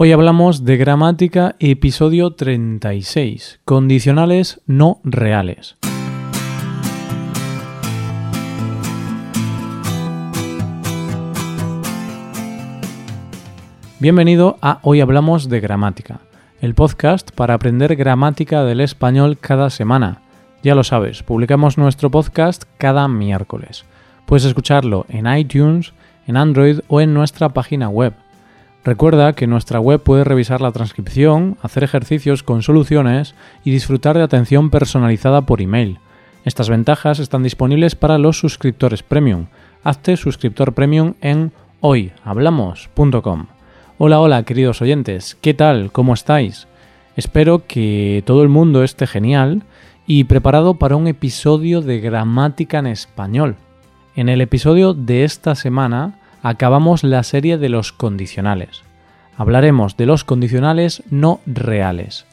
Hoy hablamos de gramática, episodio 36, condicionales no reales. Bienvenido a Hoy Hablamos de Gramática, el podcast para aprender gramática del español cada semana. Ya lo sabes, publicamos nuestro podcast cada miércoles. Puedes escucharlo en iTunes, en Android o en nuestra página web Recuerda que nuestra web puedes revisar la transcripción, hacer ejercicios con soluciones y disfrutar de atención personalizada por email. Estas ventajas están disponibles para los suscriptores premium. Hazte suscriptor premium en hoyhablamos.com. Hola, hola, queridos oyentes, ¿qué tal? ¿Cómo estáis? Espero que todo el mundo esté genial y preparado para un episodio de gramática en español. En el episodio de esta semana acabamos la serie de los condicionales. Hablaremos de los condicionales no reales,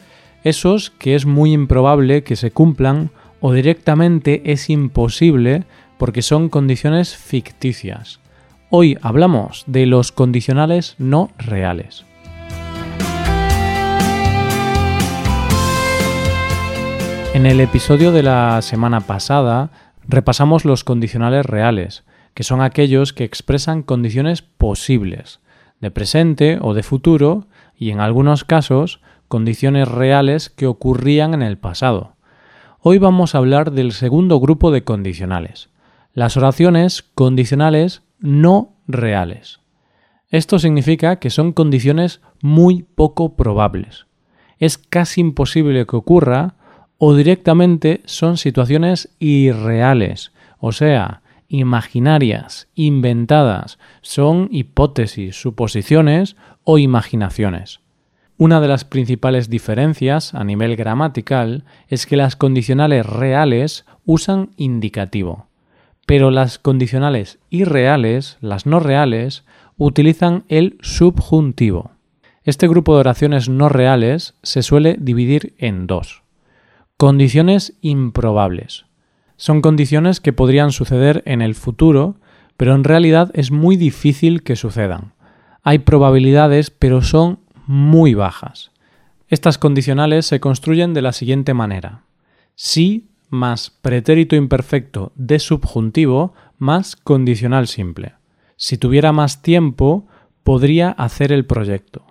esos que es muy improbable que se cumplan o directamente es imposible porque son condiciones ficticias. Hoy hablamos de los condicionales no reales. En el episodio de la semana pasada repasamos los condicionales reales, que son aquellos que expresan condiciones posibles, de presente o de futuro, y en algunos casos condiciones reales que ocurrían en el pasado. Hoy vamos a hablar del segundo grupo de condicionales, las oraciones condicionales no reales. Esto significa que son condiciones muy poco probables. Es casi imposible que ocurra o directamente son situaciones irreales, o sea, imaginarias, inventadas, son hipótesis, suposiciones o imaginaciones. Una de las principales diferencias a nivel gramatical es que las condicionales reales usan indicativo, pero las condicionales irreales, las no reales, utilizan el subjuntivo. Este grupo de oraciones no reales se suele dividir en dos. Condiciones improbables, son condiciones que podrían suceder en el futuro, pero en realidad es muy difícil que sucedan. Hay probabilidades, pero son muy bajas. Estas condicionales se construyen de la siguiente manera. Si más pretérito imperfecto de subjuntivo más condicional simple. Si tuviera más tiempo, podría hacer el proyecto.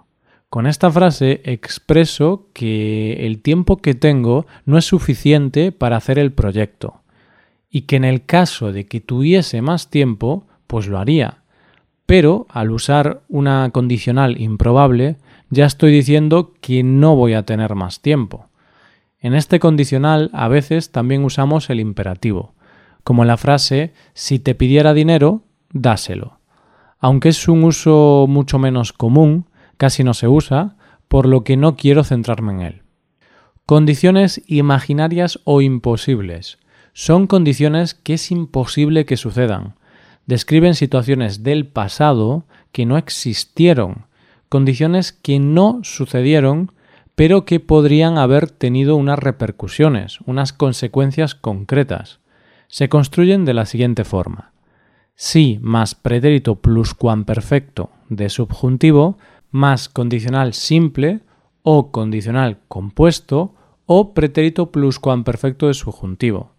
Con esta frase expreso que el tiempo que tengo no es suficiente para hacer el proyecto y que en el caso de que tuviese más tiempo, pues lo haría. Pero al usar una condicional improbable, ya estoy diciendo que no voy a tener más tiempo. En este condicional a veces también usamos el imperativo, como la frase si te pidiera dinero, dáselo. Aunque es un uso mucho menos común, casi no se usa, por lo que no quiero centrarme en él. Condiciones imaginarias o imposibles son condiciones que es imposible que sucedan. Describen situaciones del pasado que no existieron, condiciones que no sucedieron, pero que podrían haber tenido unas repercusiones, unas consecuencias concretas. Se construyen de la siguiente forma. Si más pretérito pluscuamperfecto de subjuntivo más condicional simple o condicional compuesto o pretérito pluscuamperfecto de subjuntivo.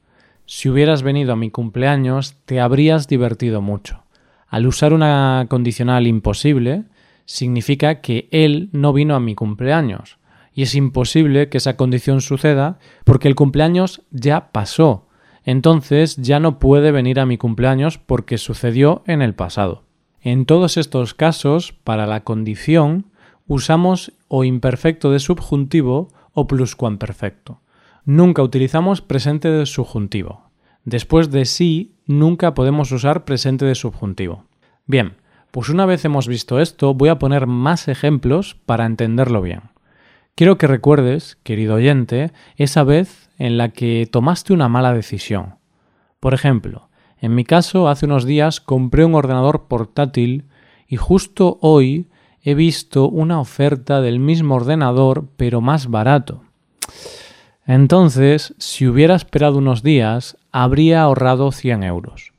Si hubieras venido a mi cumpleaños, te habrías divertido mucho. Al usar una condicional imposible, significa que él no vino a mi cumpleaños. Y es imposible que esa condición suceda porque el cumpleaños ya pasó. Entonces ya no puede venir a mi cumpleaños porque sucedió en el pasado. En todos estos casos, para la condición, usamos o imperfecto de subjuntivo o pluscuamperfecto. Nunca utilizamos presente de subjuntivo. Después de sí, nunca podemos usar presente de subjuntivo. Bien, pues una vez hemos visto esto, voy a poner más ejemplos para entenderlo bien. Quiero que recuerdes, querido oyente, esa vez en la que tomaste una mala decisión. Por ejemplo, en mi caso, hace unos días compré un ordenador portátil y justo hoy he visto una oferta del mismo ordenador pero más barato. Entonces, si hubiera esperado unos días, habría ahorrado 100 euros.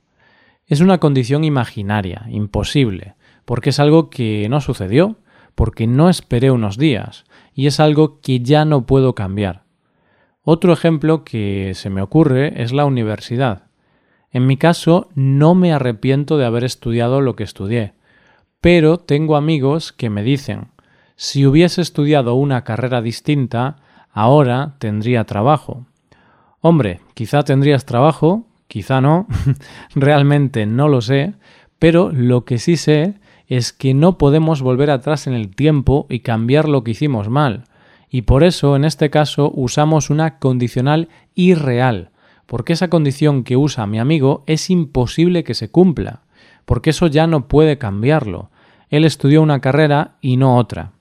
Es una condición imaginaria, imposible, porque es algo que no sucedió, porque no esperé unos días y es algo que ya no puedo cambiar. Otro ejemplo que se me ocurre es la universidad. En mi caso, no me arrepiento de haber estudiado lo que estudié, pero tengo amigos que me dicen, si hubiese estudiado una carrera distinta, ahora tendría trabajo. Hombre, quizá tendrías trabajo, quizá no, realmente no lo sé, pero lo que sí sé es que no podemos volver atrás en el tiempo y cambiar lo que hicimos mal, y por eso en este caso usamos una condicional irreal, porque esa condición que usa mi amigo es imposible que se cumpla, porque eso ya no puede cambiarlo. Él estudió una carrera y no otra.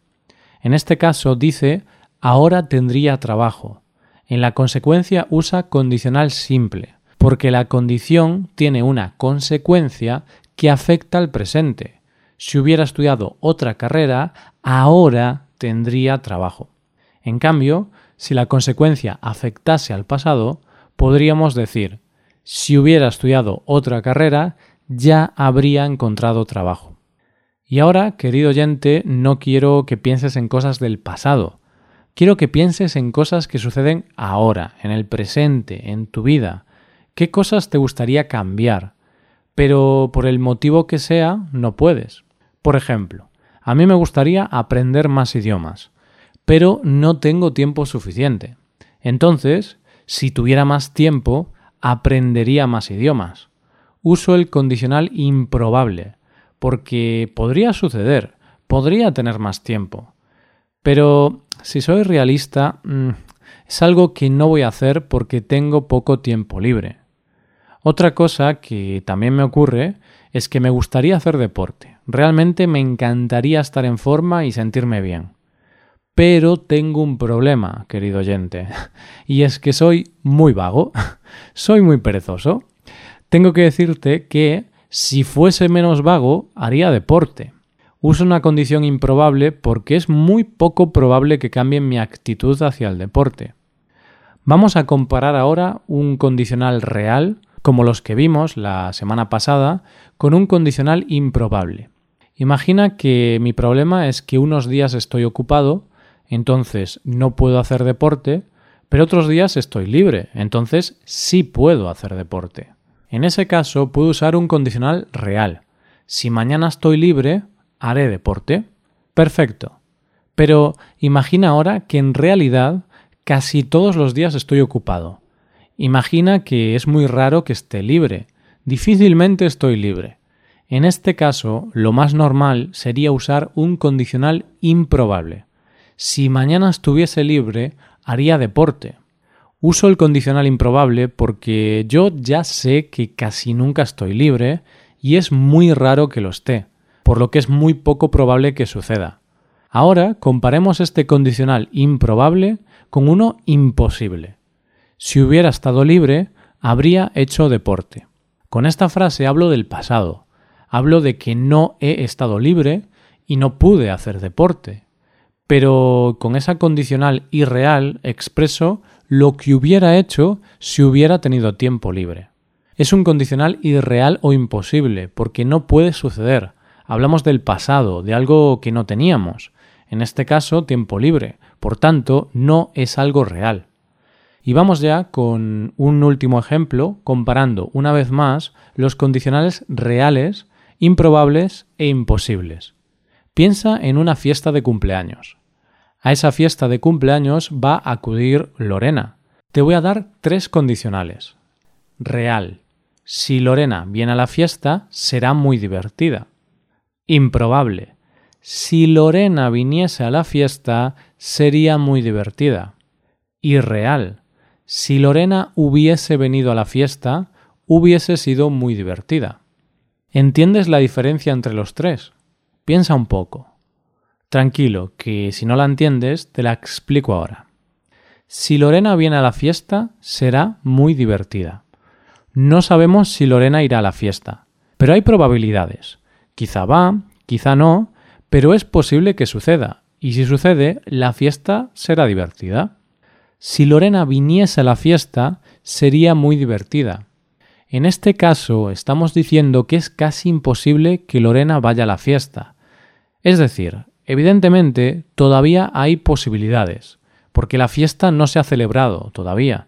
En este caso dice ahora tendría trabajo. En la consecuencia usa condicional simple, porque la condición tiene una consecuencia que afecta al presente. Si hubiera estudiado otra carrera, ahora tendría trabajo. En cambio, si la consecuencia afectase al pasado, podríamos decir, si hubiera estudiado otra carrera, ya habría encontrado trabajo. Y ahora, querido oyente, no quiero que pienses en cosas del pasado. Quiero que pienses en cosas que suceden ahora, en el presente, en tu vida. ¿Qué cosas te gustaría cambiar? Pero por el motivo que sea, no puedes. Por ejemplo, a mí me gustaría aprender más idiomas, pero no tengo tiempo suficiente. Entonces, si tuviera más tiempo, aprendería más idiomas. Uso el condicional improbable, porque podría suceder, podría tener más tiempo. Pero si soy realista, mm, es algo que no voy a hacer porque tengo poco tiempo libre. Otra cosa que también me ocurre es que me gustaría hacer deporte. Realmente me encantaría estar en forma y sentirme bien. Pero tengo un problema, querido oyente, y es que soy muy vago, soy muy perezoso. Tengo que decirte que si fuese menos vago, haría deporte. Uso una condición improbable porque es muy poco probable que cambie mi actitud hacia el deporte. Vamos a comparar ahora un condicional real, como los que vimos la semana pasada, con un condicional improbable. Imagina que mi problema es que unos días estoy ocupado entonces no puedo hacer deporte, pero otros días estoy libre, entonces sí puedo hacer deporte. En ese caso puedo usar un condicional real. Si mañana estoy libre, haré deporte. Perfecto. Pero imagina ahora que en realidad casi todos los días estoy ocupado. Imagina que es muy raro que esté libre. Difícilmente estoy libre. En este caso, lo más normal sería usar un condicional improbable. Si mañana estuviese libre, haría deporte. Uso el condicional improbable porque yo ya sé que casi nunca estoy libre y es muy raro que lo esté, por lo que es muy poco probable que suceda. Ahora comparemos este condicional improbable con uno imposible. Si hubiera estado libre, habría hecho deporte. Con esta frase hablo del pasado. Hablo de que no he estado libre y no pude hacer deporte pero con esa condicional irreal expreso lo que hubiera hecho si hubiera tenido tiempo libre. Es un condicional irreal o imposible, porque no puede suceder. Hablamos del pasado, de algo que no teníamos. En este caso, tiempo libre. Por tanto, no es algo real. Y vamos ya con un último ejemplo, comparando una vez más los condicionales reales, improbables e imposibles. Piensa en una fiesta de cumpleaños. A esa fiesta de cumpleaños va a acudir Lorena. Te voy a dar tres condicionales. Real. Si Lorena viene a la fiesta, será muy divertida. Improbable. Si Lorena viniese a la fiesta, sería muy divertida. Irreal. Si Lorena hubiese venido a la fiesta, hubiese sido muy divertida. ¿Entiendes la diferencia entre los tres? Piensa un poco. Tranquilo, que si no la entiendes, te la explico ahora. Si Lorena viene a la fiesta, será muy divertida. No sabemos si Lorena irá a la fiesta, pero hay probabilidades. Quizá va, quizá no, pero es posible que suceda, y si sucede, la fiesta será divertida. Si Lorena viniese a la fiesta, sería muy divertida. En este caso, estamos diciendo que es casi imposible que Lorena vaya a la fiesta. Es decir, Evidentemente, todavía hay posibilidades, porque la fiesta no se ha celebrado todavía.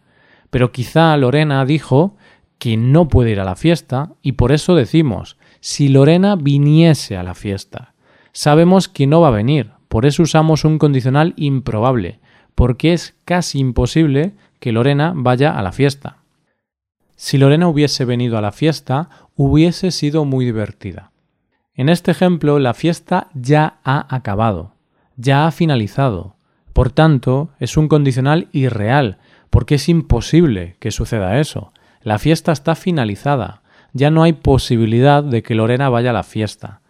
Pero quizá Lorena dijo que no puede ir a la fiesta y por eso decimos, si Lorena viniese a la fiesta. Sabemos que no va a venir, por eso usamos un condicional improbable, porque es casi imposible que Lorena vaya a la fiesta. Si Lorena hubiese venido a la fiesta, hubiese sido muy divertida. En este ejemplo, la fiesta ya ha acabado, ya ha finalizado. Por tanto, es un condicional irreal, porque es imposible que suceda eso. La fiesta está finalizada, ya no hay posibilidad de que Lorena vaya a la fiesta.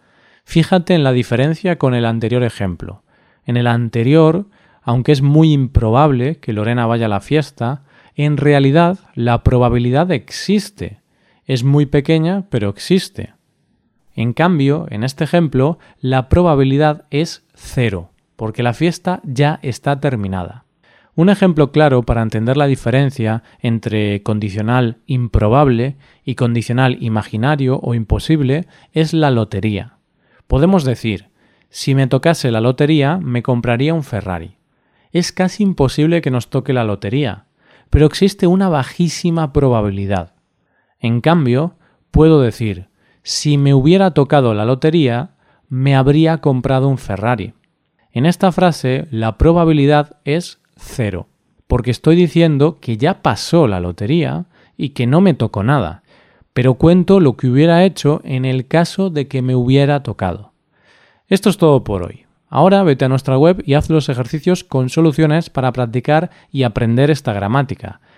Fíjate en la diferencia con el anterior ejemplo. En el anterior, aunque es muy improbable que Lorena vaya a la fiesta, en realidad la probabilidad existe. Es muy pequeña, pero existe. En cambio, en este ejemplo, la probabilidad es cero, porque la fiesta ya está terminada. Un ejemplo claro para entender la diferencia entre condicional improbable y condicional imaginario o imposible es la lotería. Podemos decir, si me tocase la lotería, me compraría un Ferrari. Es casi imposible que nos toque la lotería, pero existe una bajísima probabilidad. En cambio, puedo decir, si me hubiera tocado la lotería, me habría comprado un Ferrari. En esta frase la probabilidad es cero, porque estoy diciendo que ya pasó la lotería y que no me tocó nada, pero cuento lo que hubiera hecho en el caso de que me hubiera tocado. Esto es todo por hoy. Ahora vete a nuestra web y haz los ejercicios con soluciones para practicar y aprender esta gramática.